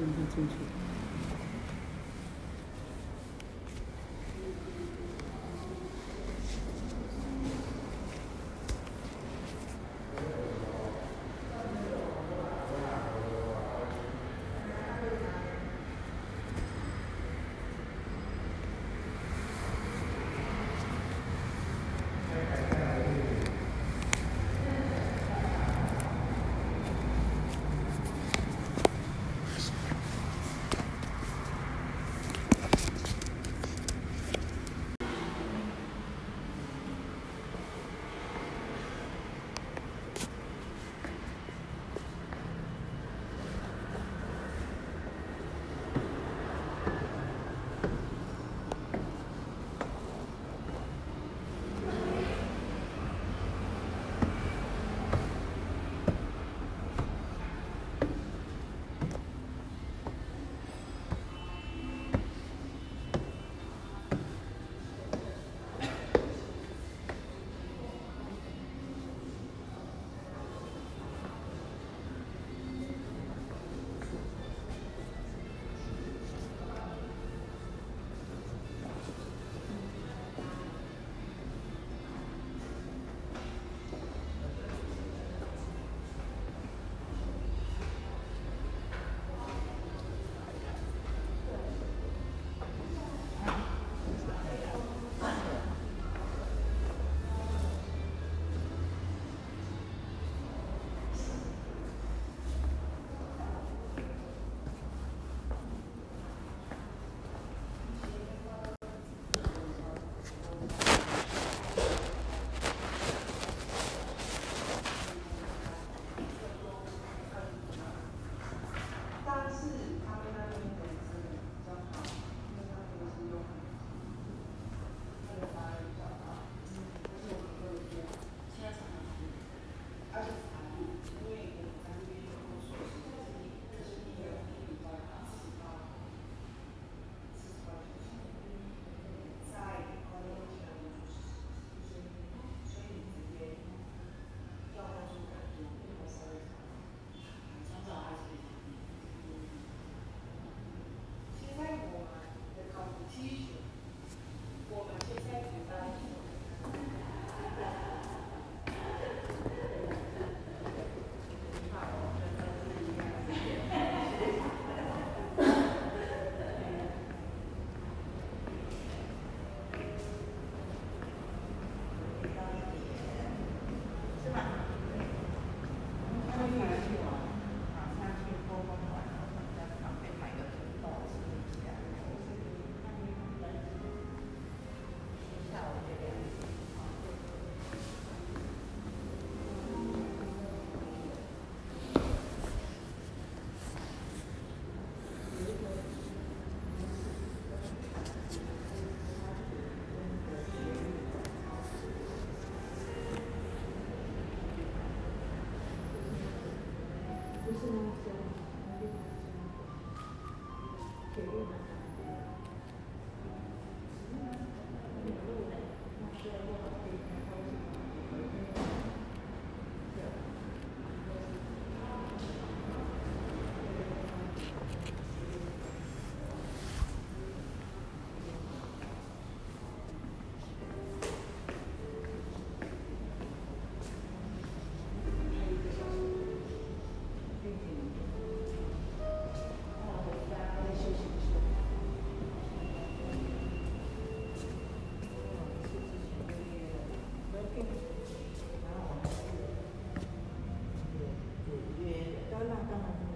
穿不进去。Thank you. God